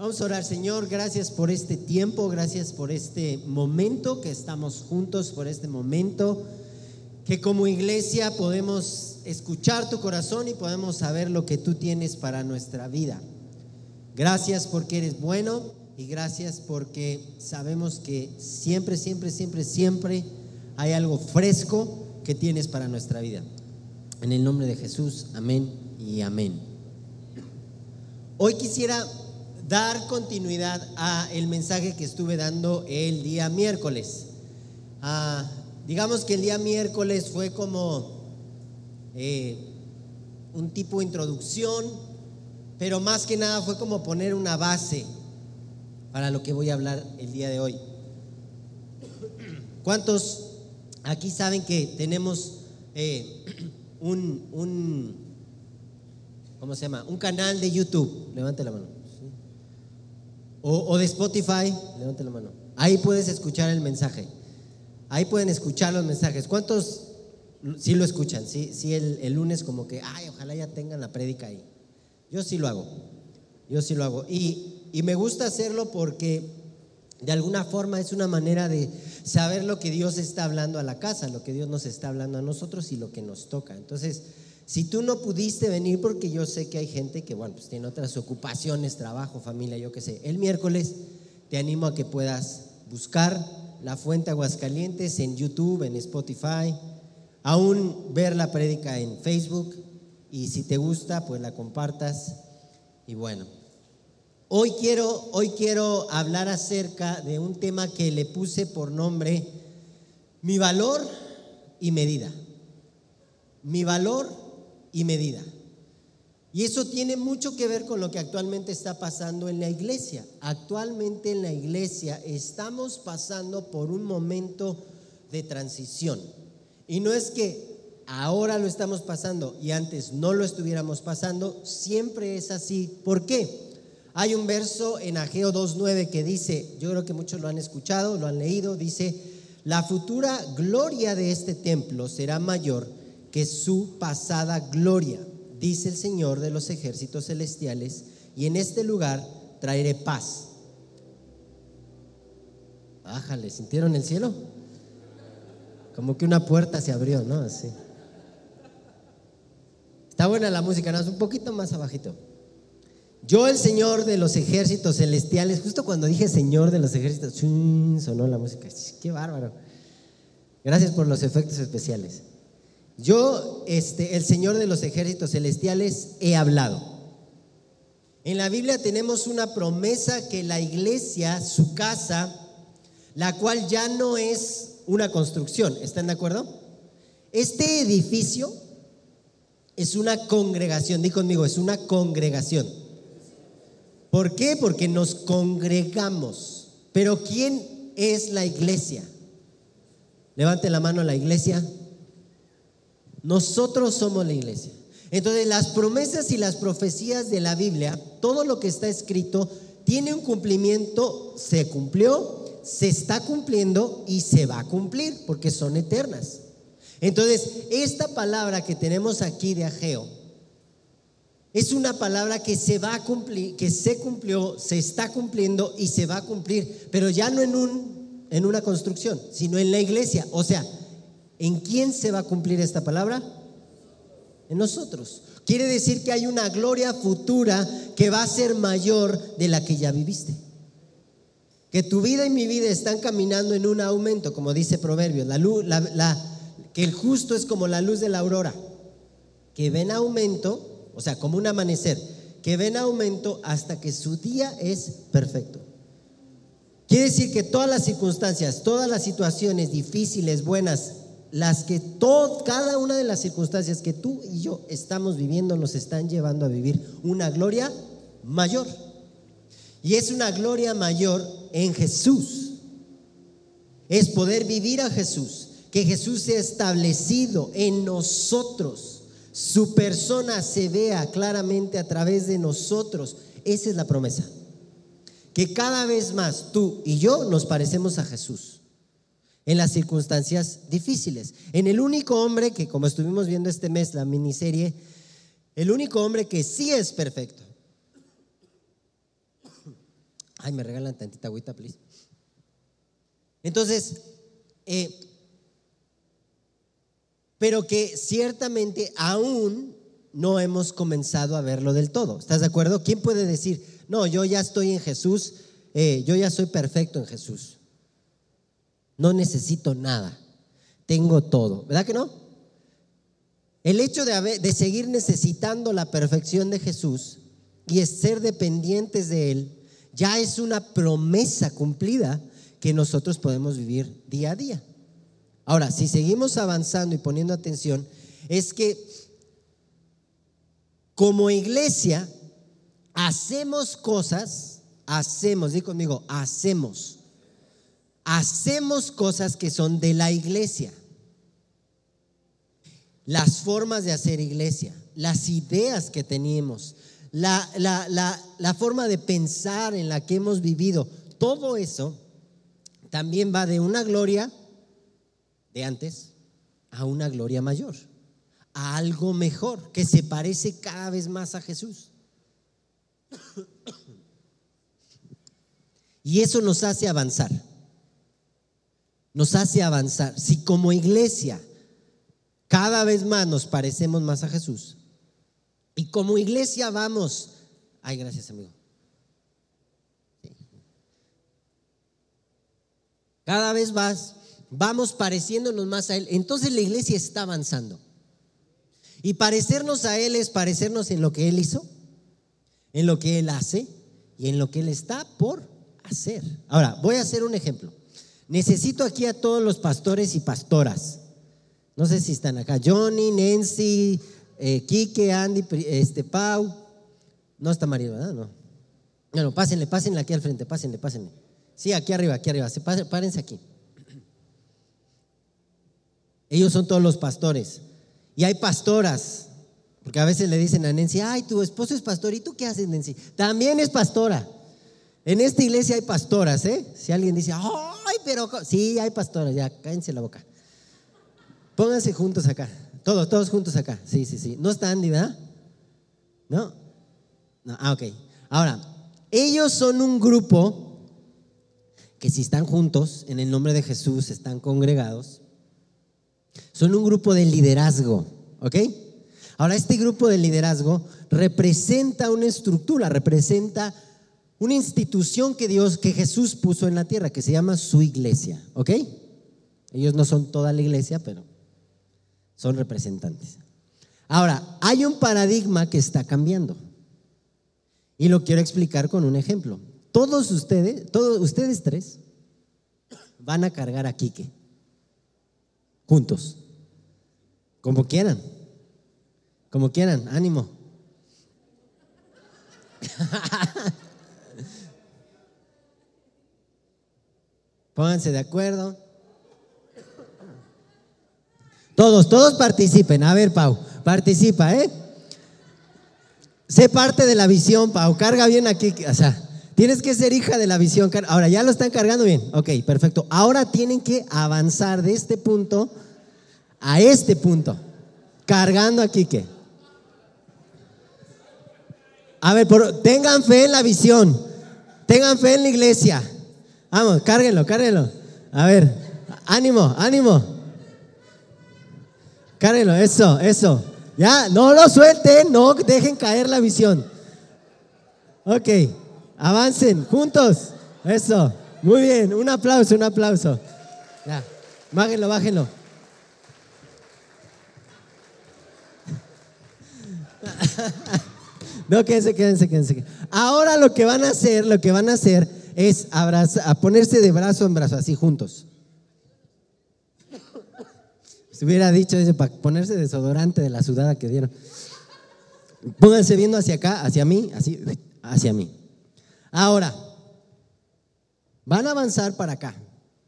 Vamos a orar, Señor, gracias por este tiempo, gracias por este momento que estamos juntos, por este momento que como iglesia podemos escuchar tu corazón y podemos saber lo que tú tienes para nuestra vida. Gracias porque eres bueno y gracias porque sabemos que siempre, siempre, siempre, siempre hay algo fresco que tienes para nuestra vida. En el nombre de Jesús, amén y amén. Hoy quisiera dar continuidad a el mensaje que estuve dando el día miércoles. Ah, digamos que el día miércoles fue como eh, un tipo de introducción, pero más que nada fue como poner una base para lo que voy a hablar el día de hoy. ¿Cuántos aquí saben que tenemos eh, un, un, ¿cómo se llama? Un canal de YouTube? Levante la mano. O, de Spotify, levante la mano. Ahí puedes escuchar el mensaje. Ahí pueden escuchar los mensajes. ¿Cuántos sí lo escuchan? Sí, sí el, lunes como que, ay, ojalá ya tengan la prédica ahí. Yo sí lo hago. Yo sí lo hago. Y, y me gusta hacerlo porque de alguna forma es una manera de saber lo que Dios está hablando a la casa, lo que Dios nos está hablando a nosotros y lo que nos toca. Entonces, si tú no pudiste venir, porque yo sé que hay gente que, bueno, pues tiene otras ocupaciones, trabajo, familia, yo qué sé, el miércoles te animo a que puedas buscar la Fuente Aguascalientes en YouTube, en Spotify, aún ver la prédica en Facebook y si te gusta, pues la compartas. Y bueno, hoy quiero, hoy quiero hablar acerca de un tema que le puse por nombre mi valor y medida. Mi valor y medida. Y eso tiene mucho que ver con lo que actualmente está pasando en la iglesia. Actualmente en la iglesia estamos pasando por un momento de transición. Y no es que ahora lo estamos pasando y antes no lo estuviéramos pasando, siempre es así. ¿Por qué? Hay un verso en Ageo 2.9 que dice, yo creo que muchos lo han escuchado, lo han leído, dice, la futura gloria de este templo será mayor que su pasada gloria, dice el Señor de los ejércitos celestiales, y en este lugar traeré paz. Bájale, ¿sintieron el cielo? Como que una puerta se abrió, ¿no? Así. Está buena la música, ¿no? Es un poquito más abajito. Yo, el Señor de los ejércitos celestiales, justo cuando dije Señor de los ejércitos, sonó la música. Qué bárbaro. Gracias por los efectos especiales. Yo, este, el Señor de los ejércitos celestiales, he hablado. En la Biblia tenemos una promesa que la iglesia, su casa, la cual ya no es una construcción, ¿están de acuerdo? Este edificio es una congregación, di conmigo, es una congregación. ¿Por qué? Porque nos congregamos. Pero ¿quién es la iglesia? Levante la mano a la iglesia. Nosotros somos la iglesia. Entonces las promesas y las profecías de la Biblia, todo lo que está escrito, tiene un cumplimiento, se cumplió, se está cumpliendo y se va a cumplir porque son eternas. Entonces, esta palabra que tenemos aquí de Ageo es una palabra que se va a cumplir, que se cumplió, se está cumpliendo y se va a cumplir, pero ya no en un en una construcción, sino en la iglesia, o sea, ¿En quién se va a cumplir esta palabra? En nosotros. Quiere decir que hay una gloria futura que va a ser mayor de la que ya viviste. Que tu vida y mi vida están caminando en un aumento, como dice Proverbios. La luz, que el justo es como la luz de la aurora, que ven aumento, o sea, como un amanecer, que ven aumento hasta que su día es perfecto. Quiere decir que todas las circunstancias, todas las situaciones difíciles, buenas, las que todo, cada una de las circunstancias que tú y yo estamos viviendo nos están llevando a vivir una gloria mayor. Y es una gloria mayor en Jesús. Es poder vivir a Jesús, que Jesús sea establecido en nosotros. Su persona se vea claramente a través de nosotros. Esa es la promesa. Que cada vez más tú y yo nos parecemos a Jesús en las circunstancias difíciles. En el único hombre que, como estuvimos viendo este mes, la miniserie, el único hombre que sí es perfecto. Ay, me regalan tantita agüita, please. Entonces, eh, pero que ciertamente aún no hemos comenzado a verlo del todo. ¿Estás de acuerdo? ¿Quién puede decir, no, yo ya estoy en Jesús, eh, yo ya soy perfecto en Jesús? No necesito nada, tengo todo. ¿Verdad que no? El hecho de, de seguir necesitando la perfección de Jesús y ser dependientes de Él ya es una promesa cumplida que nosotros podemos vivir día a día. Ahora, si seguimos avanzando y poniendo atención, es que como iglesia hacemos cosas, hacemos, di conmigo, hacemos, hacemos cosas que son de la iglesia. Las formas de hacer iglesia, las ideas que teníamos, la, la, forma de pensar en la que hemos vivido, todo eso también va de una gloria de antes a una gloria mayor a algo mejor, que se parece cada vez más a Jesús. Y eso nos hace avanzar. Nos hace avanzar. Si como iglesia cada vez más nos parecemos más a Jesús y como iglesia vamos, ay, gracias amigo. Cada vez más vamos pareciéndonos más a Él. Entonces la iglesia está avanzando. Y parecernos a Él es parecernos en lo que Él hizo, en lo que Él hace y en lo que Él está por hacer. Ahora, voy a hacer un ejemplo. Necesito aquí a todos los pastores y pastoras. No sé si están acá. Johnny, Nancy, eh, Kike, Andy, este, Pau. No está María, ¿verdad? No. Bueno, pásenle, pásenle aquí al frente, pásenle, pásenle. Sí, aquí arriba, aquí arriba. Párense aquí. Ellos son todos los pastores. Y hay pastoras, porque a veces le dicen a Nancy, ay, tu esposo es pastor, ¿y tú qué haces, Nancy? También es pastora. En esta iglesia hay pastoras, ¿eh? Si alguien dice, ay, pero sí, hay pastoras, ya, cállense la boca. Pónganse juntos acá, todos, todos juntos acá. Sí, sí, sí. ¿No está Andy, verdad? ¿No? no ah, ok. Ahora, ellos son un grupo que si están juntos, en el nombre de Jesús, están congregados, son un grupo de liderazgo, ¿ok? Ahora, este grupo de liderazgo representa una estructura, representa una institución que Dios, que Jesús puso en la tierra, que se llama su iglesia, ¿ok? Ellos no son toda la iglesia, pero son representantes. Ahora, hay un paradigma que está cambiando. Y lo quiero explicar con un ejemplo. Todos ustedes, todos ustedes tres van a cargar a Quique juntos. Como quieran. Como quieran, ánimo. Pónganse de acuerdo. Todos, todos participen. A ver, Pau, participa, ¿eh? Sé parte de la visión, Pau. Carga bien aquí. O sea, tienes que ser hija de la visión. Ahora, ya lo están cargando bien. Ok, perfecto. Ahora tienen que avanzar de este punto a este punto, cargando a Quique. A ver, tengan fe en la visión, tengan fe en la iglesia. Vamos, cárguenlo, cárguenlo. A ver, ánimo, ánimo. Cárguenlo, eso, eso. Ya, no lo suelten, no dejen caer la visión. Ok, avancen juntos. Eso, muy bien, un aplauso, un aplauso. Ya, bájenlo, bájenlo. no, quédense, quédense, quédense. Ahora lo que van a hacer, lo que van a hacer es a ponerse de brazo en brazo, así juntos. Si hubiera dicho para ponerse desodorante de la sudada que dieron. Pónganse viendo hacia acá, hacia mí, así, hacia mí. Ahora, van a avanzar para acá,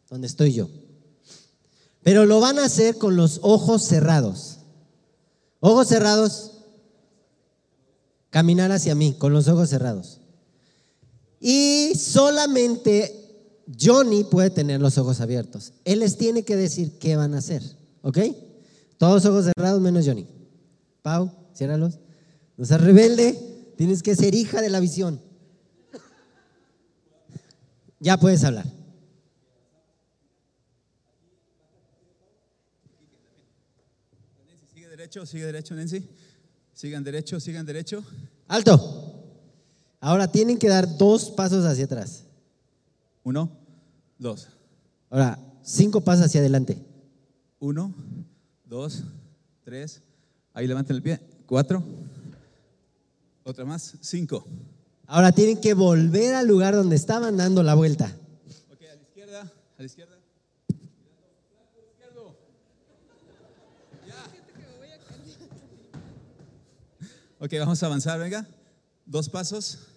donde estoy yo. Pero lo van a hacer con los ojos cerrados. Ojos cerrados, caminar hacia mí con los ojos cerrados. Y solamente Johnny puede tener los ojos abiertos. Él les tiene que decir qué van a hacer. ¿Ok? Todos ojos cerrados menos Johnny. Pau, ciérralos. No seas rebelde. Tienes que ser hija de la visión. Ya puedes hablar. Sigue derecho, sigue derecho, Nancy. Sigan derecho, sigan derecho. Alto. Ahora tienen que dar dos pasos hacia atrás. Uno, dos. Ahora, cinco pasos hacia adelante. Uno, dos, tres. Ahí levanten el pie. Cuatro. Otra más. Cinco. Ahora tienen que volver al lugar donde estaban dando la vuelta. Ok, a la izquierda, a la izquierda. Ok, vamos a avanzar, venga. Dos pasos.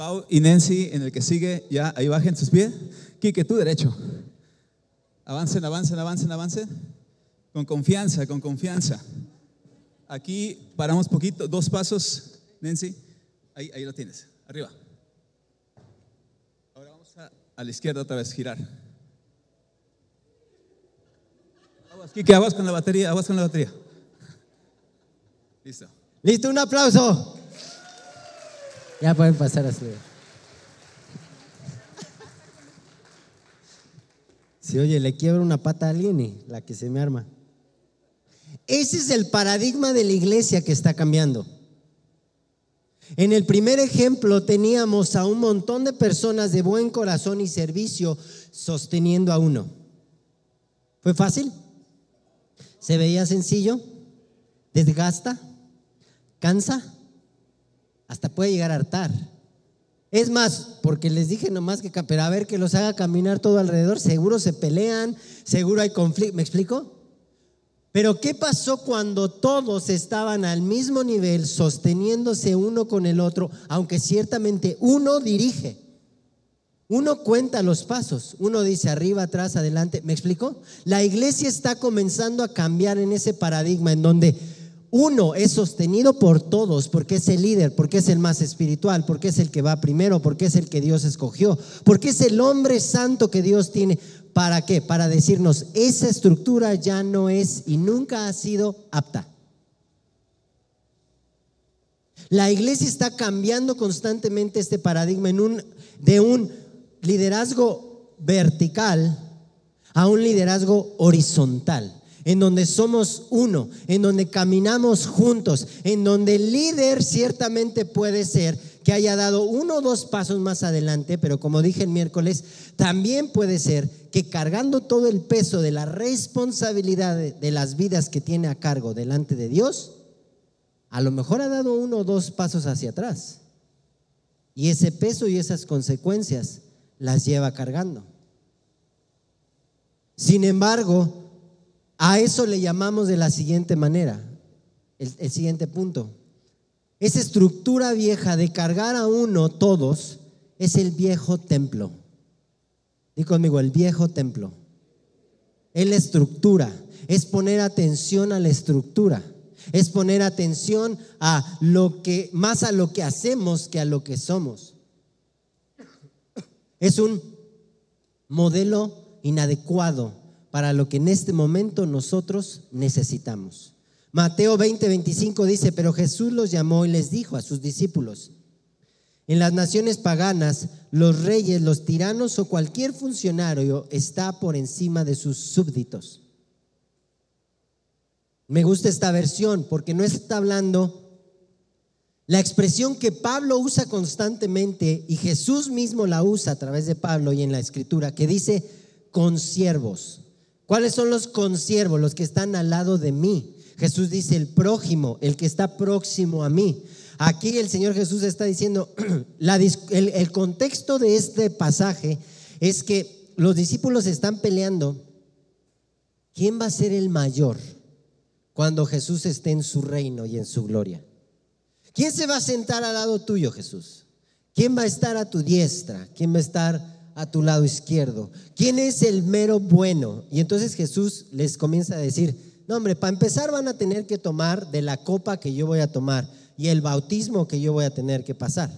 Pau y Nancy en el que sigue, ya ahí bajen sus pies. Quique, tú derecho. Avancen, avancen, avancen, avancen. Con confianza, con confianza. Aquí paramos poquito, dos pasos, Nancy. Ahí, ahí lo tienes, arriba. Ahora vamos a, a la izquierda otra vez, girar. Aguas, Quique, aguas con la batería, aguas con la batería. Listo. Listo, un aplauso. Ya pueden pasar a su. Si oye, le quiebro una pata a alguien y la que se me arma. Ese es el paradigma de la iglesia que está cambiando. En el primer ejemplo teníamos a un montón de personas de buen corazón y servicio sosteniendo a uno. ¿Fue fácil? ¿Se veía sencillo? ¿Desgasta? ¿Cansa? Hasta puede llegar a hartar. Es más, porque les dije nomás que, pero a ver que los haga caminar todo alrededor, seguro se pelean, seguro hay conflicto. ¿Me explico? Pero ¿qué pasó cuando todos estaban al mismo nivel, sosteniéndose uno con el otro, aunque ciertamente uno dirige? Uno cuenta los pasos, uno dice arriba, atrás, adelante. ¿Me explico? La iglesia está comenzando a cambiar en ese paradigma en donde uno es sostenido por todos porque es el líder, porque es el más espiritual, porque es el que va primero, porque es el que Dios escogió, porque es el hombre santo que Dios tiene. ¿Para qué? Para decirnos, esa estructura ya no es y nunca ha sido apta. La iglesia está cambiando constantemente este paradigma de un liderazgo vertical a un liderazgo horizontal en donde somos uno, en donde caminamos juntos, en donde el líder ciertamente puede ser que haya dado uno o dos pasos más adelante, pero como dije el miércoles, también puede ser que cargando todo el peso de la responsabilidad de, de las vidas que tiene a cargo delante de Dios, a lo mejor ha dado uno o dos pasos hacia atrás. Y ese peso y esas consecuencias las lleva cargando. Sin embargo, a eso le llamamos de la siguiente manera, el, siguiente punto. Esa estructura vieja de cargar a uno todos es el viejo templo. Dí conmigo, el viejo templo. Es la estructura, es poner atención a la estructura, es poner atención a lo que, más a lo que hacemos que a lo que somos. Es un modelo inadecuado para lo que en este momento nosotros necesitamos. Mateo 20, 25 dice, pero Jesús los llamó y les dijo a sus discípulos, en las naciones paganas, los reyes, los tiranos o cualquier funcionario está por encima de sus súbditos. Me gusta esta versión porque no está hablando la expresión que Pablo usa constantemente y Jesús mismo la usa a través de Pablo y en la escritura, que dice consiervos. ¿Cuáles son los consiervos? Los que están al lado de mí. Jesús dice el prójimo, el que está próximo a mí. Aquí el Señor Jesús está diciendo, la, el, el contexto de este pasaje es que los discípulos están peleando. ¿Quién va a ser el mayor cuando Jesús esté en su reino y en su gloria? ¿Quién se va a sentar al lado tuyo, Jesús? ¿Quién va a estar a tu diestra? ¿Quién va a estar a tu lado izquierdo? ¿Quién es el mero bueno? Y entonces Jesús les comienza a decir, no hombre, para empezar van a tener que tomar de la copa que yo voy a tomar y el bautismo que yo voy a tener que pasar.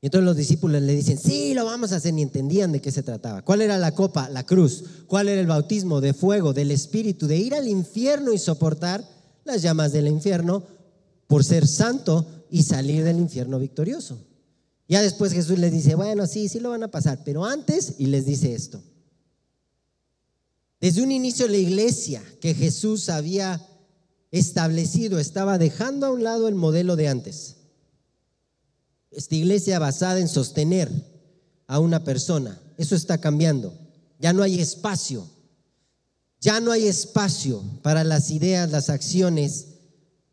Y entonces los discípulos le dicen, sí, lo vamos a hacer, ni entendían de qué se trataba. ¿Cuál era la copa? La cruz. ¿Cuál era el bautismo? De fuego, del espíritu, de ir al infierno y soportar las llamas del infierno por ser santo y salir del infierno victorioso. Ya después Jesús les dice, bueno, sí, sí lo van a pasar, pero antes, y les dice esto. Desde un inicio la iglesia que Jesús había establecido estaba dejando a un lado el modelo de antes. Esta iglesia basada en sostener a una persona, eso está cambiando. Ya no hay espacio. Ya no hay espacio para las ideas, las acciones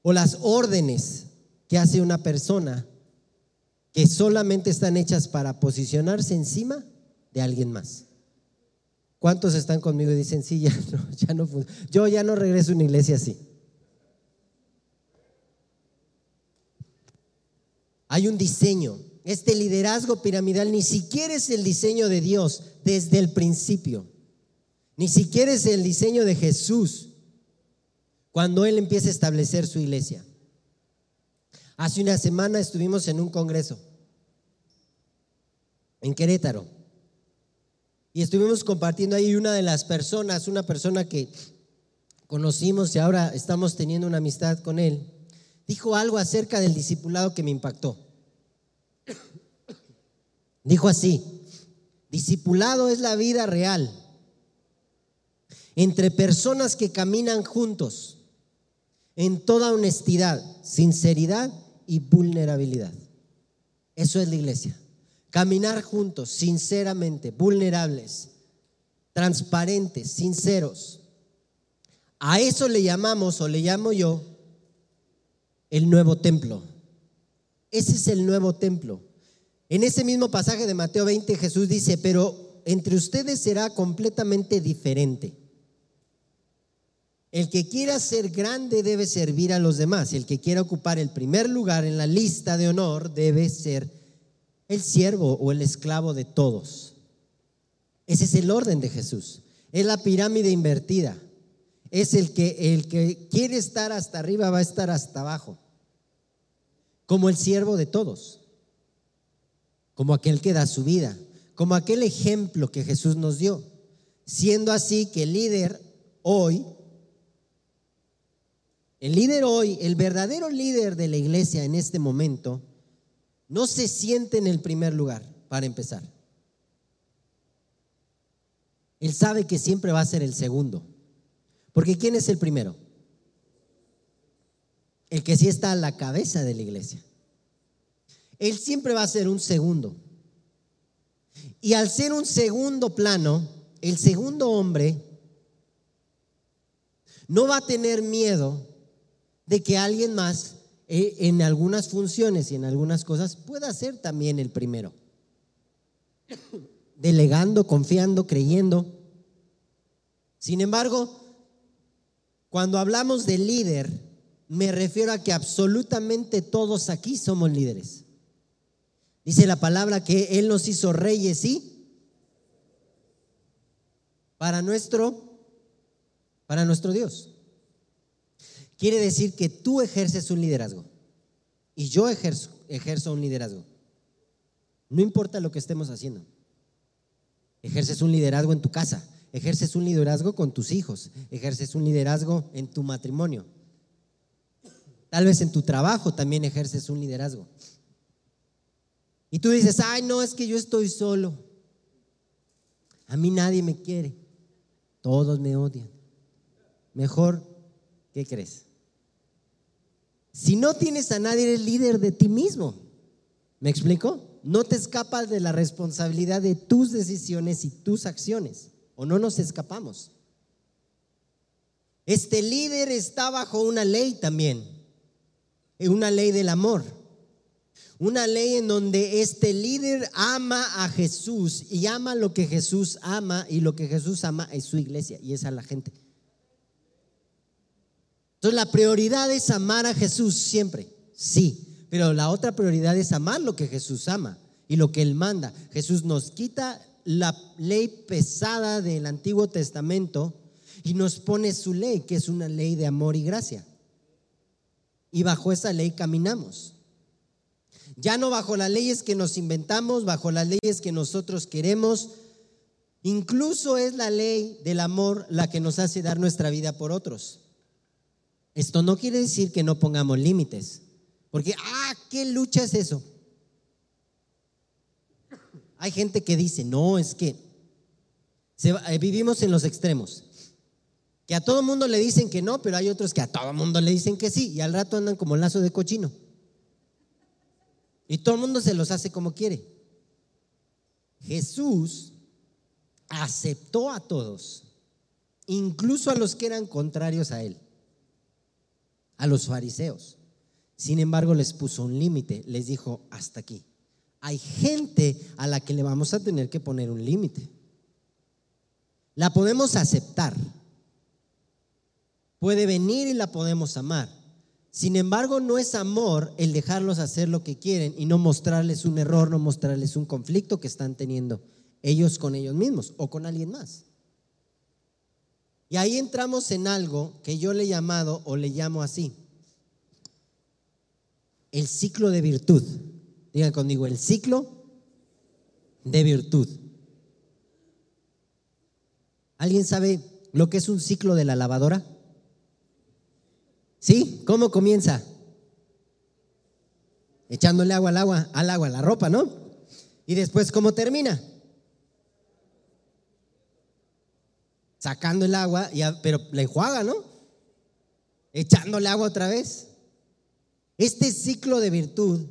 o las órdenes que hace una persona que solamente están hechas para posicionarse encima de alguien más. ¿Cuántos están conmigo y dicen, sí, ya no, ya yo ya no regreso a una iglesia así? Hay un diseño. Este liderazgo piramidal ni siquiera es el diseño de Dios desde el principio. Ni siquiera es el diseño de Jesús cuando Él empieza a establecer su iglesia. Hace una semana estuvimos en un congreso en Querétaro y estuvimos compartiendo ahí una de las personas, una persona que conocimos y ahora estamos teniendo una amistad con él, dijo algo acerca del discipulado que me impactó. Dijo así, discipulado es la vida real entre personas que caminan juntos en toda honestidad, sinceridad y vulnerabilidad. Eso es la iglesia. Caminar juntos, sinceramente, vulnerables, transparentes, sinceros. A eso le llamamos, o le llamo yo, el nuevo templo. Ese es el nuevo templo. En ese mismo pasaje de Mateo 20 Jesús dice, pero entre ustedes será completamente diferente. El que quiera ser grande debe servir a los demás. El que quiera ocupar el primer lugar en la lista de honor debe ser el siervo o el esclavo de todos. Ese es el orden de Jesús. Es la pirámide invertida. Es el que el que quiere estar hasta arriba va a estar hasta abajo. Como el siervo de todos. Como aquel que da su vida. Como aquel ejemplo que Jesús nos dio. Siendo así que el líder hoy el líder hoy, el verdadero líder de la iglesia en este momento, no se siente en el primer lugar, para empezar. Él sabe que siempre va a ser el segundo. Porque ¿quién es el primero? El que sí está a la cabeza de la iglesia. Él siempre va a ser un segundo. Y al ser un segundo plano, el segundo hombre no va a tener miedo de que alguien más eh, en algunas funciones y en algunas cosas pueda ser también el primero. Delegando, confiando, creyendo. Sin embargo, cuando hablamos de líder, me refiero a que absolutamente todos aquí somos líderes. Dice la palabra que Él nos hizo reyes, ¿sí? Para nuestro, para nuestro Dios. Quiere decir que tú ejerces un liderazgo y yo ejerzo, un liderazgo. No importa lo que estemos haciendo. Ejerces un liderazgo en tu casa, ejerces un liderazgo con tus hijos, ejerces un liderazgo en tu matrimonio. Tal vez en tu trabajo también ejerces un liderazgo. Y tú dices, ay, no, es que yo estoy solo. A mí nadie me quiere. Todos me odian. Mejor, ¿qué crees? Si no tienes a nadie, eres líder de ti mismo. ¿Me explico? No te escapas de la responsabilidad de tus decisiones y tus acciones. O no nos escapamos. Este líder está bajo una ley también. Una ley del amor. Una ley en donde este líder ama a Jesús y ama lo que Jesús ama y lo que Jesús ama es su iglesia y es a la gente. Entonces la prioridad es amar a Jesús siempre, sí, pero la otra prioridad es amar lo que Jesús ama y lo que Él manda. Jesús nos quita la ley pesada del Antiguo Testamento y nos pone su ley, que es una ley de amor y gracia. Y bajo esa ley caminamos. Ya no bajo las leyes que nos inventamos, bajo las leyes que nosotros queremos. Incluso es la ley del amor la que nos hace dar nuestra vida por otros. Esto no quiere decir que no pongamos límites, porque, ah, ¿qué lucha es eso? Hay gente que dice, no, es que eh, vivimos en los extremos. Que a todo mundo le dicen que no, pero hay otros que a todo mundo le dicen que sí. Y al rato andan como lazo de cochino. Y todo el mundo se los hace como quiere. Jesús aceptó a todos, incluso a los que eran contrarios a él, a los fariseos. Sin embargo, les puso un límite, les dijo, hasta aquí. Hay gente a la que le vamos a tener que poner un límite. La podemos aceptar. Puede venir y la podemos amar. Sin embargo, no es amor el dejarlos hacer lo que quieren y no mostrarles un error, no mostrarles un conflicto que están teniendo ellos con ellos mismos o con alguien más. Y ahí entramos en algo que yo le he llamado o le llamo así, el ciclo de virtud. Digan conmigo, el ciclo de virtud. ¿Alguien sabe lo que es un ciclo de la lavadora? ¿Sí? ¿Cómo comienza? Echándole agua al agua, al agua, a la ropa, ¿no? Y después, ¿cómo termina? Sacando el agua, pero la enjuaga, ¿no? Echándole agua otra vez. Este ciclo de virtud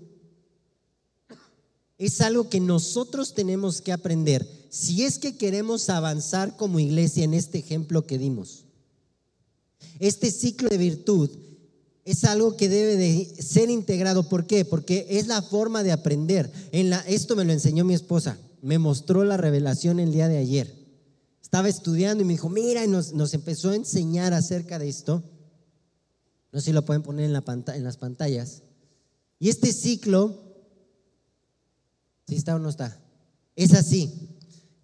es algo que nosotros tenemos que aprender si es que queremos avanzar como iglesia en este ejemplo que dimos. Este ciclo de virtud es algo que debe de ser integrado. ¿Por qué? Porque es la forma de aprender. En la, esto me lo enseñó mi esposa. Me mostró la revelación el día de ayer. Estaba estudiando y me dijo, mira, y nos, empezó a enseñar acerca de esto. No sé si lo pueden poner en, la en las pantallas. Y este ciclo, ¿sí está o no está? Es así.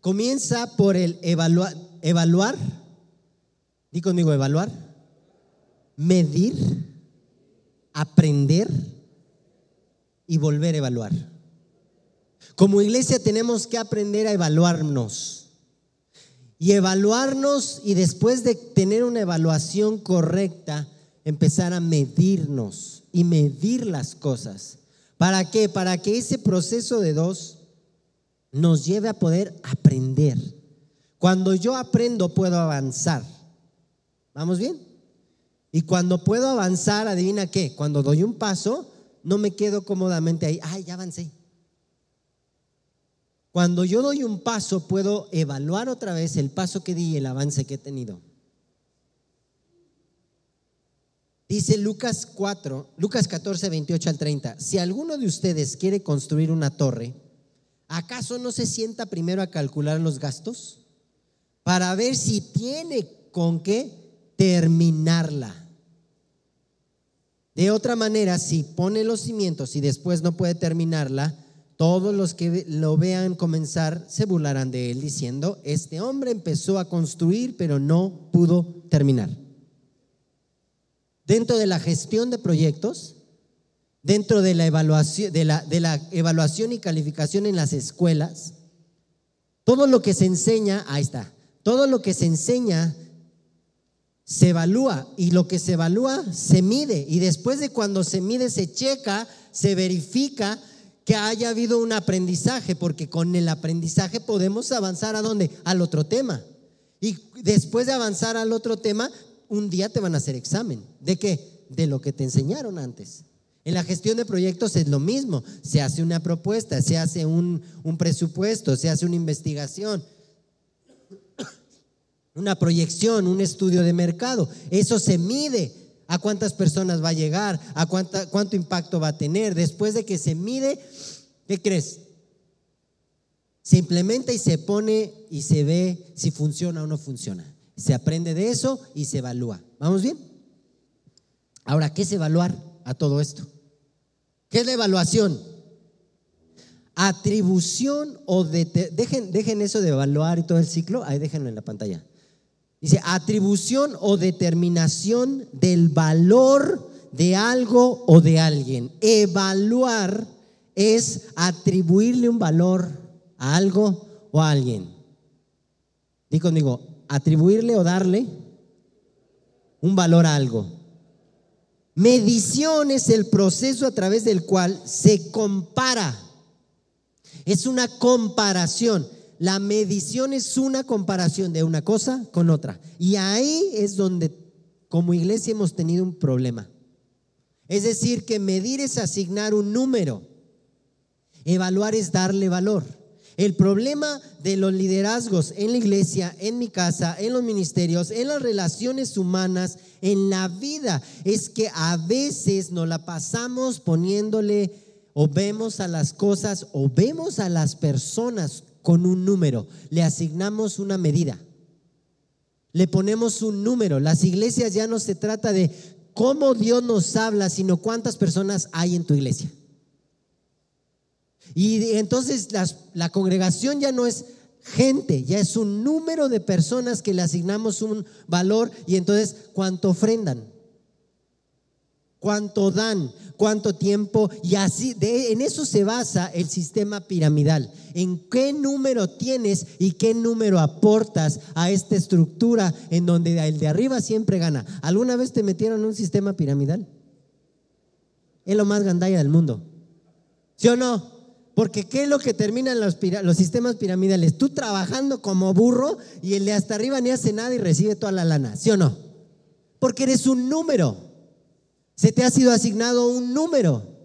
Comienza por el evaluar, evaluar. Di conmigo, evaluar medir, aprender y volver a evaluar. Como iglesia tenemos que aprender a evaluarnos. Y evaluarnos y después de tener una evaluación correcta, empezar a medirnos y medir las cosas. ¿Para qué? Para que ese proceso de dos nos lleve a poder aprender. Cuando yo aprendo puedo avanzar. ¿Vamos bien? Y cuando puedo avanzar, adivina qué, cuando doy un paso, no me quedo cómodamente ahí, ay, ya avancé. Cuando yo doy un paso, puedo evaluar otra vez el paso que di y el avance que he tenido. Dice Lucas 4, Lucas 14, 28 al 30, si alguno de ustedes quiere construir una torre, ¿acaso no se sienta primero a calcular los gastos? Para ver si tiene con qué terminarla. De otra manera, si pone los cimientos y después no puede terminarla, todos los que lo vean comenzar se burlarán de él diciendo, este hombre empezó a construir pero no pudo terminar. Dentro de la gestión de proyectos, dentro de la evaluación, de la, evaluación y calificación en las escuelas, todo lo que se enseña, ahí está, todo lo que se enseña se evalúa y lo que se evalúa se mide y después de cuando se mide se checa, se verifica que haya habido un aprendizaje, porque con el aprendizaje podemos avanzar a dónde? Al otro tema. Y después de avanzar al otro tema, un día te van a hacer examen. ¿De qué? De lo que te enseñaron antes. En la gestión de proyectos es lo mismo. Se hace una propuesta, se hace un, un presupuesto, se hace una investigación una proyección, un estudio de mercado. Eso se mide a cuántas personas va a llegar, a cuánto impacto va a tener. Después de que se mide, ¿qué crees? Se implementa y se pone y se ve si funciona o no funciona. Se aprende de eso y se evalúa. ¿Vamos bien? Ahora, ¿qué es evaluar a todo esto? ¿Qué es la evaluación? Atribución o de, dejen, dejen eso de evaluar y todo el ciclo, ahí déjenlo en la pantalla. Dice, atribución o determinación del valor de algo o de alguien. Evaluar es atribuirle un valor a algo o a alguien. Dí conmigo, atribuirle o darle un valor a algo. Medición es el proceso a través del cual se compara Es una comparación. La medición es una comparación de una cosa con otra. Y ahí es donde como iglesia hemos tenido un problema. Es decir, que medir es asignar un número. Evaluar es darle valor. El problema de los liderazgos en la iglesia, en mi casa, en los ministerios, en las relaciones humanas, en la vida, es que a veces nos la pasamos poniéndole o vemos a las cosas o vemos a las personas con un número, le asignamos una medida, le ponemos un número. Las iglesias ya no se trata de cómo Dios nos habla, sino cuántas personas hay en tu iglesia. Y entonces la congregación ya no es gente, ya es un número de personas que le asignamos un valor y entonces cuánto ofrendan, cuánto dan, cuánto tiempo y así en eso se basa el sistema piramidal, en qué número tienes y qué número aportas a esta estructura en donde el de arriba siempre gana. ¿Alguna vez te metieron en un sistema piramidal? Es lo más gandalla del mundo. ¿Sí o no? Porque ¿qué es lo que terminan los, los, sistemas piramidales? Tú trabajando como burro y el de hasta arriba ni hace nada y recibe toda la lana, ¿sí o no? Porque eres un número. Se te ha sido asignado un número.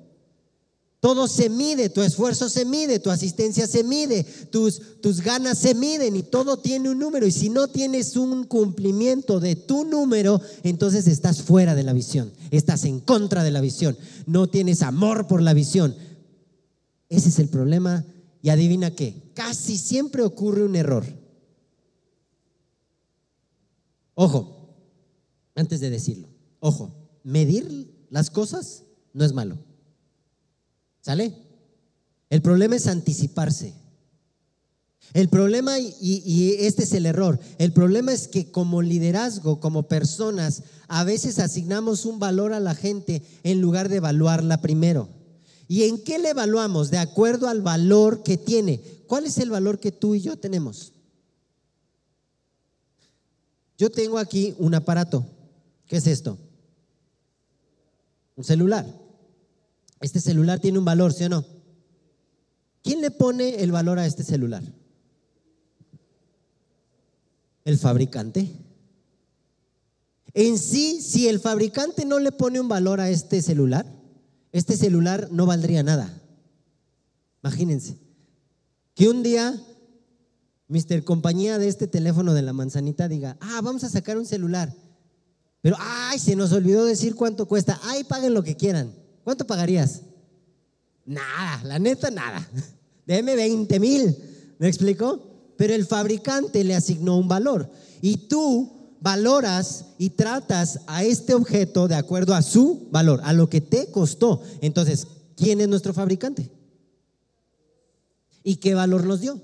Todo se mide, tu esfuerzo se mide, tu asistencia se mide, tus, tus ganas se miden y todo tiene un número. Y si no tienes un cumplimiento de tu número, entonces estás fuera de la visión, estás en contra de la visión, no tienes amor por la visión ese es el problema. Y adivina qué, casi siempre ocurre un error. Ojo, antes de decirlo, ojo, medir las cosas no es malo. ¿Sale? El problema es anticiparse. El problema, y, este es el error, el problema es que como liderazgo, como personas, a veces asignamos un valor a la gente en lugar de evaluarla primero. ¿Y en qué le evaluamos? De acuerdo al valor que tiene. ¿Cuál es el valor que tú y yo tenemos? Yo tengo aquí un aparato. ¿Qué es esto? Un celular. Este celular tiene un valor, ¿sí o no? ¿Quién le pone el valor a este celular? El fabricante. En sí, si el fabricante no le pone un valor a este celular, este celular no valdría nada. Imagínense. Que un día, Mister Compañía de este teléfono de la manzanita diga, ah, vamos a sacar un celular. Pero, ay, se nos olvidó decir cuánto cuesta. Ay, paguen lo que quieran. ¿Cuánto pagarías? Nada, la neta, nada. Deme 20 mil. ¿Me explico? Pero el fabricante le asignó un valor. Y tú valoras y tratas a este objeto de acuerdo a su valor, a lo que te costó. Entonces, ¿quién es nuestro fabricante? ¿Y qué valor nos dio?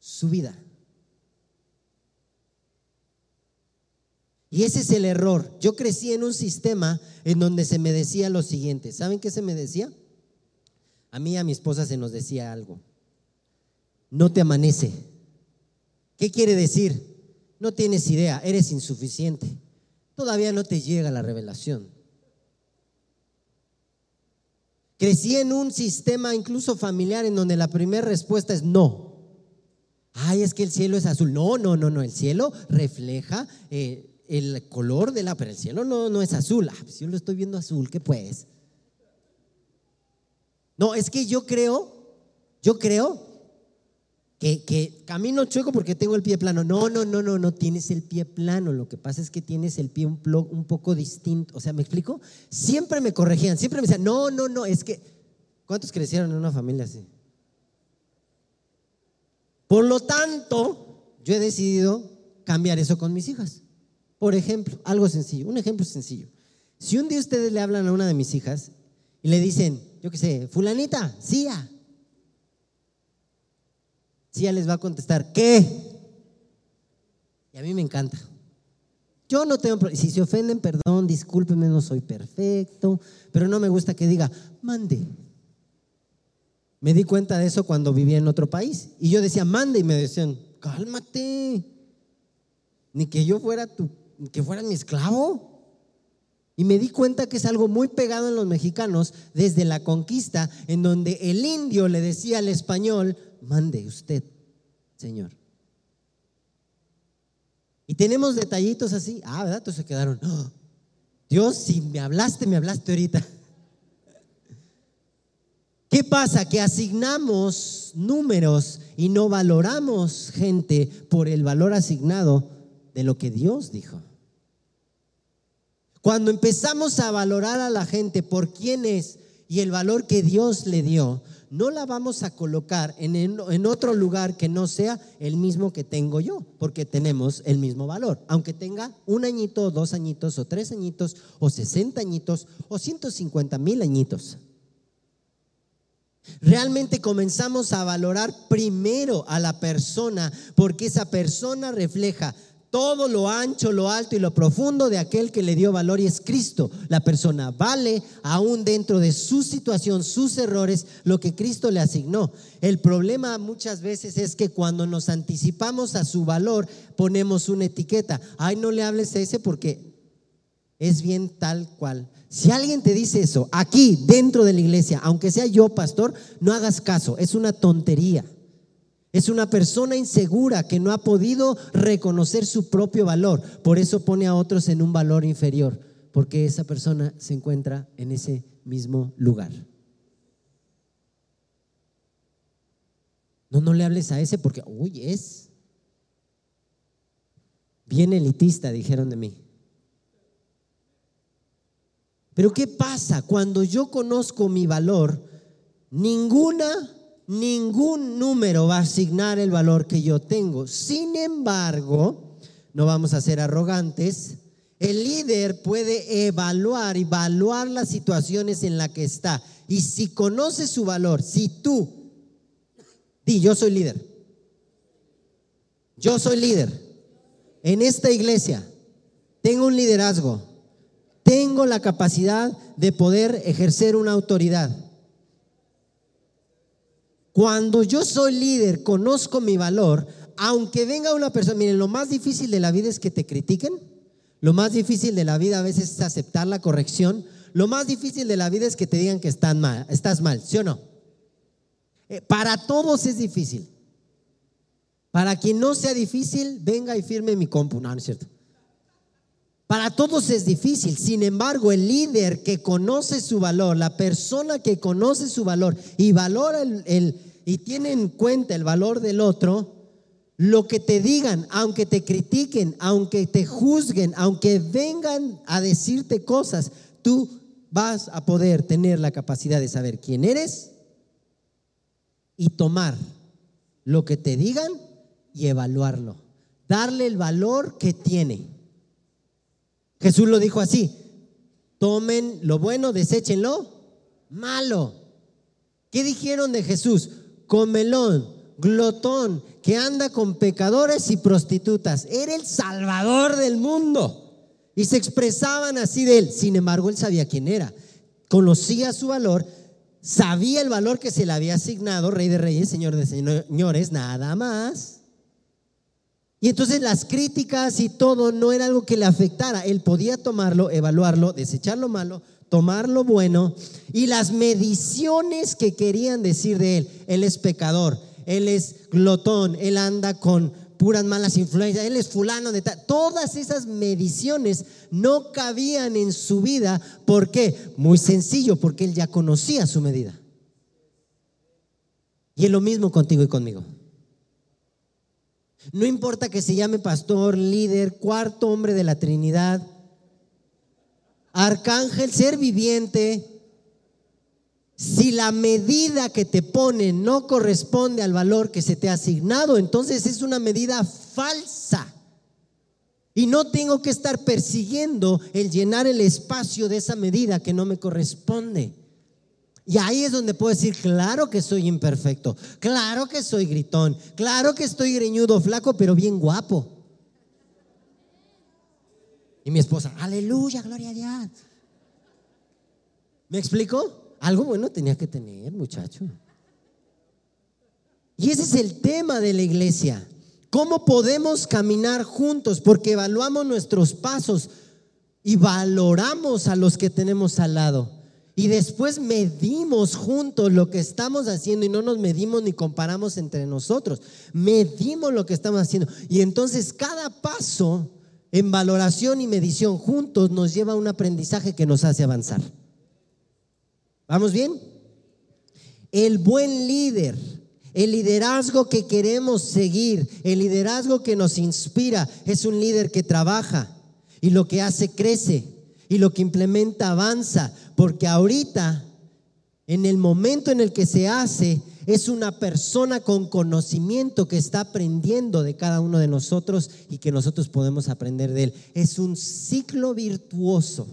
Su vida. Y ese es el error. Yo crecí en un sistema en donde se me decía lo siguiente. ¿Saben qué se me decía? A mí y a mi esposa se nos decía algo. No te amanece. ¿Qué quiere decir? No tienes idea, eres insuficiente. Todavía no te llega la revelación. Crecí en un sistema incluso familiar en donde la primera respuesta es no. Ay, es que el cielo es azul. No, no, no, no. El cielo refleja eh, el color de la, pero el cielo no, no es azul. Ah, pues yo lo estoy viendo azul, ¿qué pues? No, es que yo creo, yo creo que, camino chueco porque tengo el pie plano. No, no, no, no, no tienes el pie plano. Lo que pasa es que tienes el pie un, un poco distinto. O sea, ¿me explico? Siempre me corregían, siempre me decían, no, no, no, es que, ¿cuántos crecieron en una familia así? Por lo tanto, yo he decidido cambiar eso con mis hijas. Por ejemplo, algo sencillo, un ejemplo sencillo. Si un día ustedes le hablan a una de mis hijas y le dicen, yo qué sé, fulanita, Cia, si ella les va a contestar, ¿qué? Y a mí me encanta. Yo no tengo Si se ofenden, perdón, discúlpenme, no soy perfecto, pero no me gusta que diga, mande. Me di cuenta de eso cuando vivía en otro país. Y yo decía, mande, y me decían, cálmate. Ni que yo fuera tu, que fuera mi esclavo. Y me di cuenta que es algo muy pegado en los mexicanos desde la conquista, en donde el indio le decía al español, mande usted, señor. Y tenemos detallitos así. Ah, ¿verdad? Entonces se quedaron. "Ah, Dios, si me hablaste, me hablaste ahorita. ¿Qué pasa? Que asignamos números y no valoramos gente por el valor asignado de lo que Dios dijo. Cuando empezamos a valorar a la gente por quién es y el valor que Dios le dio, no la vamos a colocar en, en otro lugar que no sea el mismo que tengo yo, porque tenemos el mismo valor. Aunque tenga un añito, dos añitos, o tres añitos, o 60 añitos, o 150 mil añitos. Realmente comenzamos a valorar primero a la persona porque esa persona refleja todo lo ancho, lo alto y lo profundo de aquel que le dio valor y es Cristo. La persona vale aún dentro de su situación, sus errores, lo que Cristo le asignó. El problema muchas veces es que cuando nos anticipamos a su valor ponemos una etiqueta. Ay, no le hables a ese porque es bien tal cual. Si alguien te dice eso aquí, dentro de la iglesia, aunque sea yo pastor, no hagas caso, es una tontería. Es una persona insegura que no ha podido reconocer su propio valor. Por eso pone a otros en un valor inferior, porque esa persona se encuentra en ese mismo lugar. No, no le hables a ese porque, uy, es bien elitista, dijeron de mí. Pero ¿qué pasa? Cuando yo conozco mi valor, ninguna, ningún número va a asignar el valor que yo tengo. Sin embargo, no vamos a ser arrogantes, el líder puede evaluar, evaluar las situaciones en las que está. Y si conoce su valor, si tú, di, yo soy líder, yo soy líder en esta iglesia, tengo un liderazgo tengo la capacidad de poder ejercer una autoridad. Cuando yo soy líder, conozco mi valor, aunque venga una persona, miren, lo más difícil de la vida es que te critiquen, lo más difícil de la vida a veces es aceptar la corrección, lo más difícil de la vida es que te digan que estás mal, ¿sí o no? Eh, para todos es difícil. Para quien no sea difícil, venga y firme mi compu. No, no es cierto. Para todos es difícil. Sin embargo, el líder que conoce su valor, la persona que conoce su valor y valora el, el, y tiene en cuenta el valor del otro, lo que te digan, aunque te critiquen, aunque te juzguen, aunque vengan a decirte cosas, tú vas a poder tener la capacidad de saber quién eres y tomar lo que te digan y evaluarlo. Darle el valor que tiene. Jesús lo dijo así, tomen lo bueno, deséchenlo malo. ¿Qué dijeron de Jesús? Comelón, glotón, que anda con pecadores y prostitutas. Era el salvador del mundo. Y se expresaban así de él. Sin embargo, él sabía quién era. Conocía su valor, sabía el valor que se le había asignado, rey de reyes, señor de señores, nada más. Y entonces las críticas y todo no era algo que le afectara. Él podía tomarlo, evaluarlo, desechar lo malo, tomar lo bueno. Y las mediciones que querían decir de él, él es pecador, él es glotón, él anda con puras malas influencias, él es fulano de. Todas esas mediciones no cabían en su vida. ¿Por qué? Muy sencillo, porque él ya conocía su medida. Y es lo mismo contigo y conmigo. No importa que se llame pastor, líder, cuarto hombre de la Trinidad, arcángel, ser viviente. Si la medida que te pone no corresponde al valor que se te ha asignado, entonces es una medida falsa. Y no tengo que estar persiguiendo el llenar el espacio de esa medida que no me corresponde. Y ahí es donde puedo decir, claro que soy imperfecto, claro que soy gritón, claro que estoy greñudo, flaco, pero bien guapo. Y mi esposa, aleluya, gloria a Dios. ¿Me explico? Algo bueno tenía que tener, muchacho. Y ese es el tema de la iglesia. ¿Cómo podemos caminar juntos? Porque evaluamos nuestros pasos y valoramos a los que tenemos al lado. Y después medimos juntos lo que estamos haciendo y no nos medimos ni comparamos entre nosotros. Medimos lo que estamos haciendo. Y entonces cada paso en valoración y medición juntos nos lleva a un aprendizaje que nos hace avanzar. ¿Vamos bien? El buen líder, el liderazgo que queremos seguir, el liderazgo que nos inspira, es un líder que trabaja y lo que hace crece y lo que implementa avanza, porque ahorita, en el momento en el que se hace, es una persona con conocimiento que está aprendiendo de cada uno de nosotros y que nosotros podemos aprender de él. Es un ciclo virtuoso.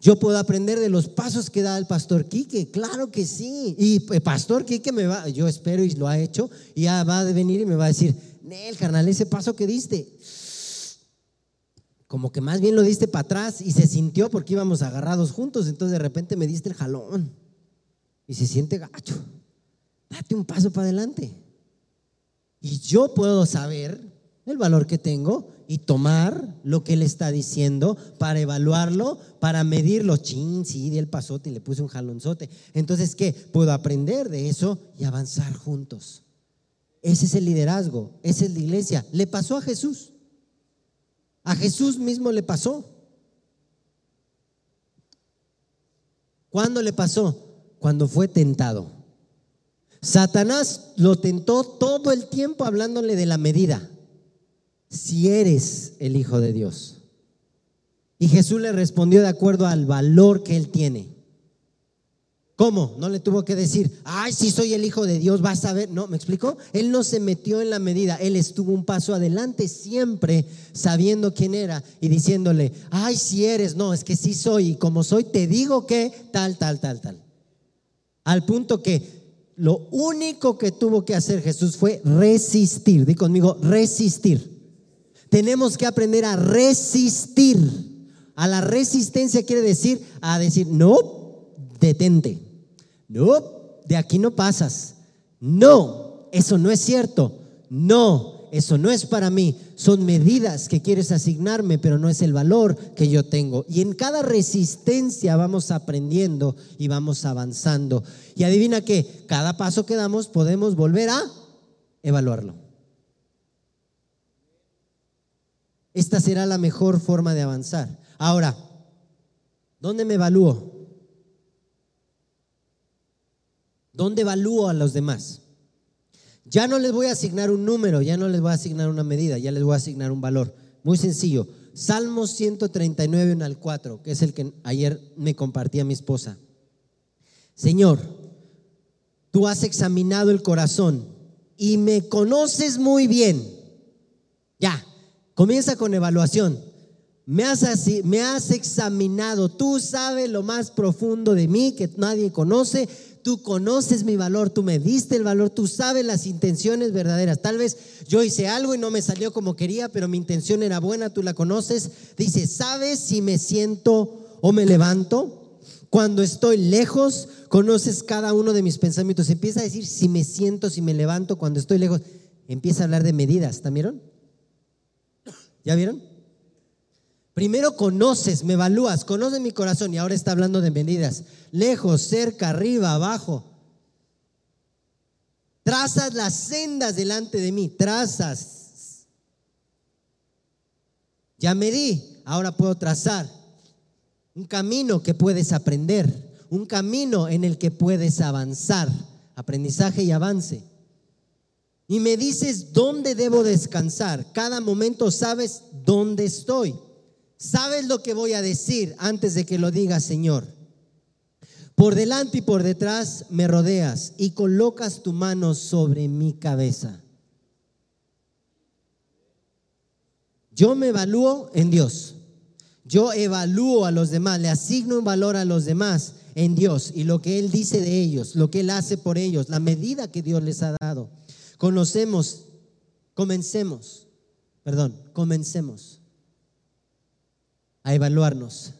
Yo puedo aprender de los pasos que da el pastor Quique, claro que sí. Y el pastor Quique me va, yo espero y lo ha hecho, y ya va a venir y me va a decir, Nel, carnal, ese paso que diste, como que más bien lo diste para atrás y se sintió porque íbamos agarrados juntos, entonces de repente me diste el jalón y se siente gacho. Date un paso para adelante. Y yo puedo saber el valor que tengo y tomar lo que él está diciendo para evaluarlo, para medirlo. Chin, sí, di el pasote y le puse un jalonzote. Entonces, ¿qué? Puedo aprender de eso y avanzar juntos. Ese es el liderazgo, esa es la iglesia. Le pasó a Jesús. A Jesús mismo le pasó. ¿Cuándo le pasó? Cuando fue tentado. Satanás lo tentó todo el tiempo hablándole de la medida. Si eres el Hijo de Dios. Y Jesús le respondió de acuerdo al valor que él tiene. ¿Cómo? No le tuvo que decir, ay, si soy el hijo de Dios, vas a ver. No, ¿me explico? Él no se metió en la medida, él estuvo un paso adelante siempre sabiendo quién era y diciéndole, ay, si eres, no, es que sí soy y como soy, te digo que tal, tal, tal, tal. Al punto que lo único que tuvo que hacer Jesús fue resistir. Di conmigo, resistir. Tenemos que aprender a resistir. A la resistencia quiere decir a decir, no, detente. No, de aquí no pasas. No, eso no es cierto. No, eso no es para mí. Son medidas que quieres asignarme, pero no es el valor que yo tengo. Y en cada resistencia vamos aprendiendo y vamos avanzando. Y adivina que cada paso que damos podemos volver a evaluarlo. Esta será la mejor forma de avanzar. Ahora, ¿dónde me evalúo? ¿Dónde evalúo a los demás? Ya no les voy a asignar un número, ya no les voy a asignar una medida, ya les voy a asignar un valor. Muy sencillo. Salmos 139, 1 al 4, que es el que ayer me compartía mi esposa. Señor, tú has examinado el corazón y me conoces muy bien. Ya, comienza con evaluación. Me has, me has examinado, tú sabes lo más profundo de mí que nadie conoce, tú conoces mi valor, tú me diste el valor, tú sabes las intenciones verdaderas. Tal vez yo hice algo y no me salió como quería, pero mi intención era buena, tú la conoces. Dice, ¿sabes si me siento o me levanto? Cuando estoy lejos, conoces cada uno de mis pensamientos. Empieza a decir si me siento, si me levanto, cuando estoy lejos. Empieza a hablar de medidas, ¿también vieron? ¿Ya vieron? Primero conoces, me evalúas, conoces mi corazón y ahora está hablando de medidas. Lejos, cerca, arriba, abajo. Trazas las sendas delante de mí, trazas. Ya medí, ahora puedo trazar un camino que puedes aprender, un camino en el que puedes avanzar, aprendizaje y avance. Y me dices dónde debo descansar. Cada momento sabes dónde estoy. Sabes lo que voy a decir antes de que lo diga, Señor. Por delante y por detrás me rodeas y colocas tu mano sobre mi cabeza. Yo me evalúo en Dios. Yo evalúo a los demás, le asigno un valor a los demás en Dios y lo que Él dice de ellos, lo que Él hace por ellos, la medida que Dios les ha dado. Conocemos, comencemos, perdón, comencemos a evaluarnos,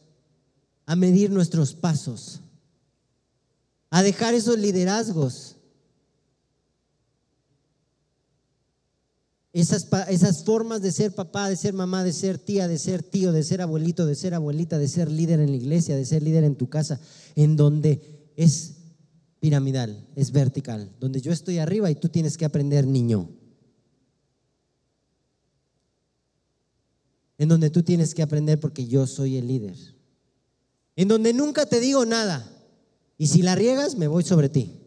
a medir nuestros pasos, a dejar esos liderazgos. esas, esas formas de ser papá, de ser mamá, de ser tía, de ser tío, de ser abuelito, de ser abuelita, de ser líder en la iglesia, de ser líder en tu casa, en donde es piramidal, es vertical, donde yo estoy arriba y tú tienes que aprender niño. En donde tú tienes que aprender porque yo soy el líder. En donde nunca te digo nada. Y si la riegas, me voy sobre ti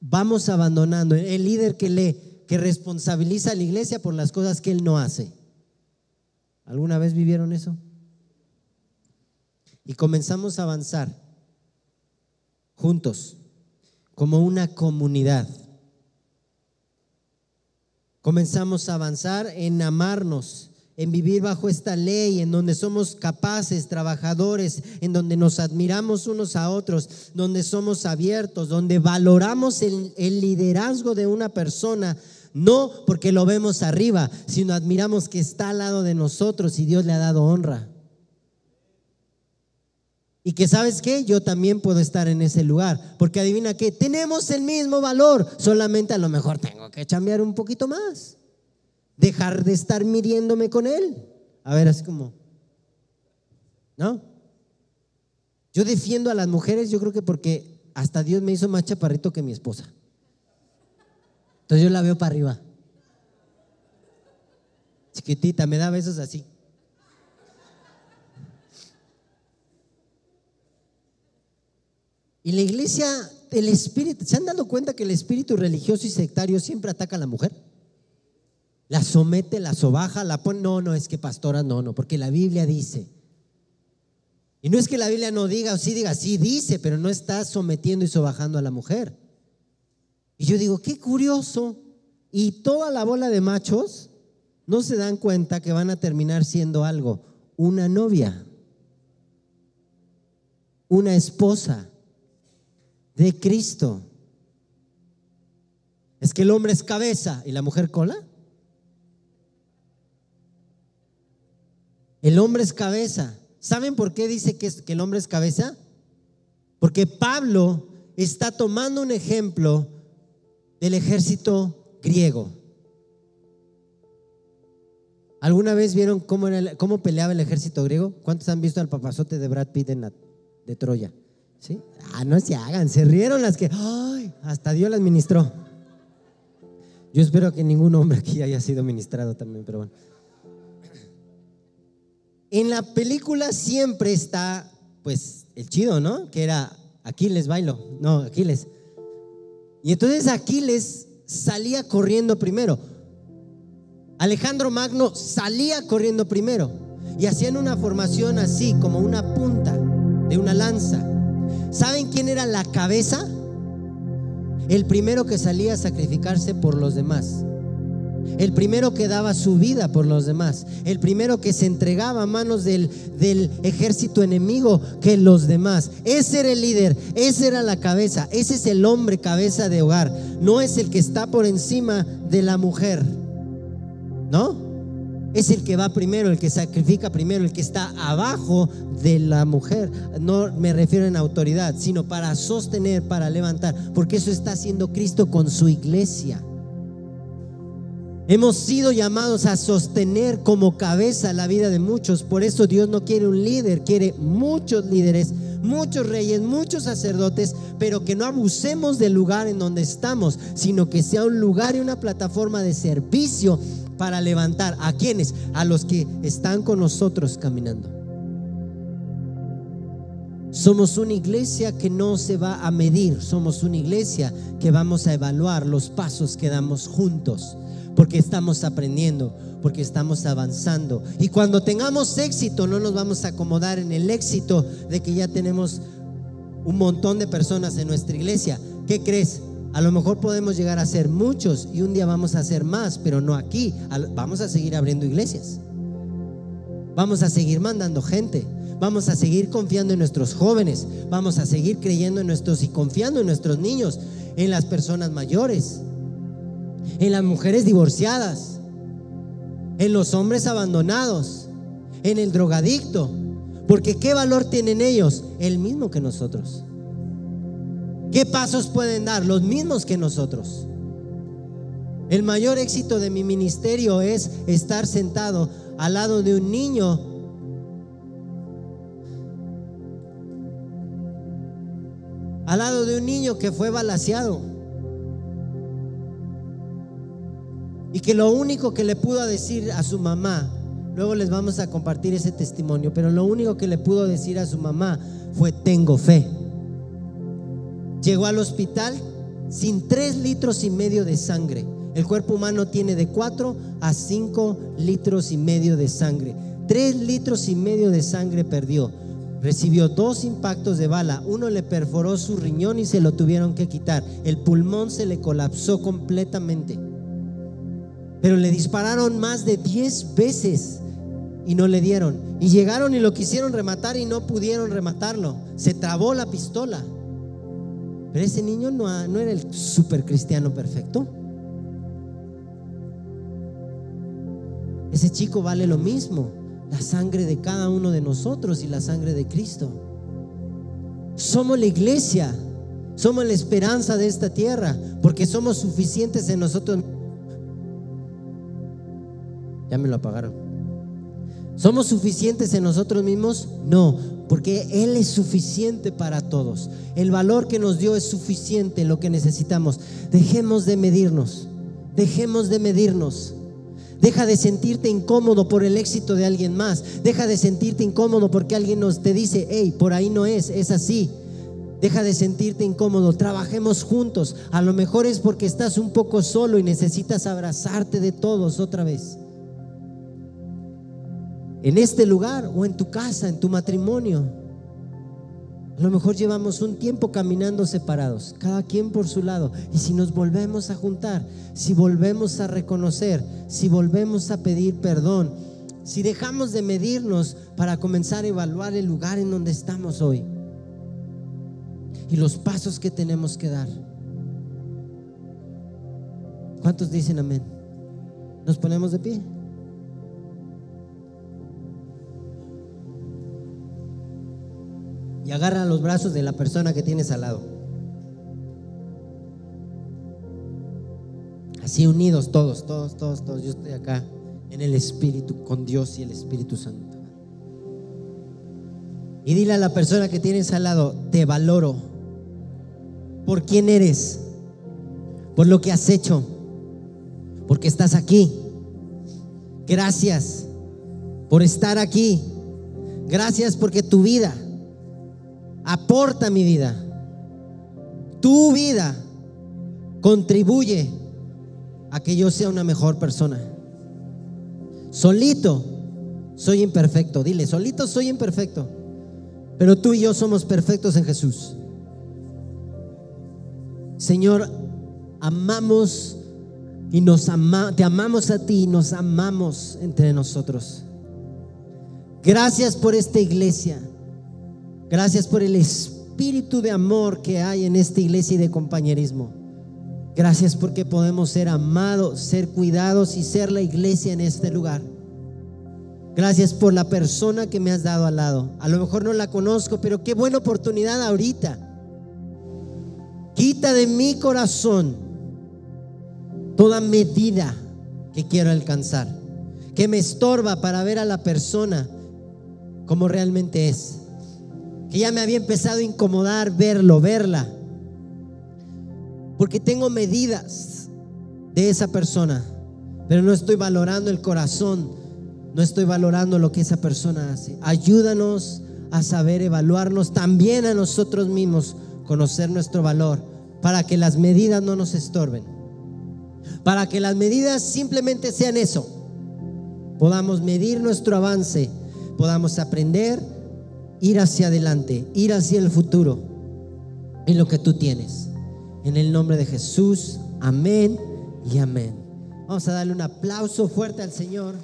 vamos abandonando. El líder que le que responsabiliza a la iglesia por las cosas que él no hace. ¿Alguna vez vivieron eso? Y comenzamos a avanzar juntos, como una comunidad. Comenzamos a avanzar en amarnos, en vivir bajo esta ley, en donde somos capaces, trabajadores, en donde nos admiramos unos a otros, donde somos abiertos, donde valoramos el, liderazgo de una persona, no porque lo vemos arriba, sino admiramos que está al lado de nosotros y Dios le ha dado honra. Y que sabes qué, yo también puedo estar en ese lugar, porque adivina qué, tenemos el mismo valor, solamente a lo mejor tengo que chambear un poquito más dejar de estar midiéndome con él. A ver, así como, ¿no? Yo defiendo a las mujeres, yo creo que porque hasta Dios me hizo más chaparrito que mi esposa. Entonces yo la veo para arriba. Chiquitita, me da besos así. Y la iglesia, el espíritu, ¿se han dado cuenta que el espíritu religioso y sectario siempre ataca a la mujer? la somete, la sobaja, la pone. No, no, es que pastora, no, no, porque la Biblia dice. Y no es que la Biblia no diga o sí diga, sí dice, pero no está sometiendo y sobajando a la mujer. Y yo digo, qué curioso. Y toda la bola de machos no se dan cuenta que van a terminar siendo algo, una novia, una esposa de Cristo. Es que el hombre es cabeza y la mujer cola. El hombre es cabeza. ¿Saben por qué dice que, el hombre es cabeza? Porque Pablo está tomando un ejemplo del ejército griego. ¿Alguna vez vieron cómo, era cómo peleaba el ejército griego? ¿Cuántos han visto al papazote de Brad Pitt en la, de Troya? ¿Sí? Ah, no se hagan, se rieron las que, ay, hasta Dios las ministró. Yo espero que ningún hombre aquí haya sido ministrado también, pero bueno. En la película siempre está, pues, el chido, ¿no? Que era Aquiles bailo, no, Aquiles. Y entonces Aquiles salía corriendo primero. Alejandro Magno salía corriendo primero y hacían una formación así, como una punta de una lanza. ¿Saben quién era la cabeza? El primero que salía a sacrificarse por los demás el primero que daba su vida por los demás, el primero que se entregaba a manos del, del, ejército enemigo que los demás. Ese era el líder, ese era la cabeza, ese es el hombre cabeza de hogar, no es el que está por encima de la mujer, ¿no? Es el que va primero, el que sacrifica primero, el que está abajo de la mujer. No me refiero en autoridad, sino para sostener, para levantar, porque eso está haciendo Cristo con su iglesia. Hemos sido llamados a sostener como cabeza la vida de muchos. Por eso Dios no quiere un líder, quiere muchos líderes, muchos reyes, muchos sacerdotes, pero que no abusemos del lugar en donde estamos, sino que sea un lugar y una plataforma de servicio para levantar a quienes, a los que están con nosotros caminando. Somos una iglesia que no se va a medir, somos una iglesia que vamos a evaluar los pasos que damos juntos porque estamos aprendiendo, porque estamos avanzando. Y cuando tengamos éxito, no nos vamos a acomodar en el éxito de que ya tenemos un montón de personas en nuestra iglesia. ¿Qué crees? A lo mejor podemos llegar a ser muchos y un día vamos a ser más, pero no aquí. Vamos a seguir abriendo iglesias. Vamos a seguir mandando gente. Vamos a seguir confiando en nuestros jóvenes. Vamos a seguir creyendo en nuestros y confiando en nuestros niños, en las personas mayores en las mujeres divorciadas, en los hombres abandonados, en el drogadicto. Porque ¿qué valor tienen ellos? El mismo que nosotros. ¿Qué pasos pueden dar? Los mismos que nosotros. El mayor éxito de mi ministerio es estar sentado al lado de un niño al lado de un niño que fue balaseado y que lo único que le pudo decir a su mamá, luego les vamos a compartir ese testimonio, pero lo único que le pudo decir a su mamá fue tengo fe. Llegó al hospital sin tres litros y medio de sangre. El cuerpo humano tiene de 4 a 5 litros y medio de sangre. Tres litros y medio de sangre perdió. Recibió dos impactos de bala. Uno le perforó su riñón y se lo tuvieron que quitar. El pulmón se le colapsó completamente. Pero le dispararon más de 10 veces y no le dieron. Y llegaron y lo quisieron rematar y no pudieron rematarlo. Se trabó la pistola. Pero ese niño no, era el super cristiano perfecto. Ese chico vale lo mismo, la sangre de cada uno de nosotros y la sangre de Cristo. Somos la iglesia, somos la esperanza de esta tierra, porque somos suficientes en nosotros. Ya me lo apagaron. ¿Somos suficientes en nosotros mismos? No, porque Él es suficiente para todos. El valor que nos dio es suficiente en lo que necesitamos. Dejemos de medirnos, dejemos de medirnos. Deja de sentirte incómodo por el éxito de alguien más. Deja de sentirte incómodo porque alguien nos te dice, hey, por ahí no es, es así. Deja de sentirte incómodo, trabajemos juntos. A lo mejor es porque estás un poco solo y necesitas abrazarte de todos otra vez. En este lugar o en tu casa, en tu matrimonio. A lo mejor llevamos un tiempo caminando separados, cada quien por su lado. Y si nos volvemos a juntar, si volvemos a reconocer, si volvemos a pedir perdón, si dejamos de medirnos para comenzar a evaluar el lugar en donde estamos hoy y los pasos que tenemos que dar. ¿Cuántos dicen amén? ¿Nos ponemos de pie? Y agarra los brazos de la persona que tienes al lado. Así unidos todos, todos, todos, todos. Yo estoy acá en el Espíritu, con Dios y el Espíritu Santo. Y dile a la persona que tienes al lado, te valoro por quién eres, por lo que has hecho, porque estás aquí. Gracias por estar aquí. Gracias porque tu vida aporta mi vida. Tu vida contribuye a que yo sea una mejor persona. Solito soy imperfecto. Dile, solito soy imperfecto. Pero tú y yo somos perfectos en Jesús. Señor, amamos y nos ama, te amamos a ti y nos amamos entre nosotros. Gracias por esta iglesia. Gracias por el espíritu de amor que hay en esta iglesia y de compañerismo. Gracias porque podemos ser amados, ser cuidados y ser la iglesia en este lugar. Gracias por la persona que me has dado al lado. A lo mejor no la conozco, pero qué buena oportunidad ahorita. Quita de mi corazón toda medida que quiero alcanzar, que me estorba para ver a la persona como realmente es que ya me había empezado a incomodar verlo, verla. Porque tengo medidas de esa persona, pero no estoy valorando el corazón, no estoy valorando lo que esa persona hace. Ayúdanos a saber evaluarnos también a nosotros mismos, conocer nuestro valor, para que las medidas no nos estorben. Para que las medidas simplemente sean eso. Podamos medir nuestro avance, podamos aprender ir hacia adelante, ir hacia el futuro en lo que tú tienes. En el nombre de Jesús, amén y amén. Vamos a darle un aplauso fuerte al Señor.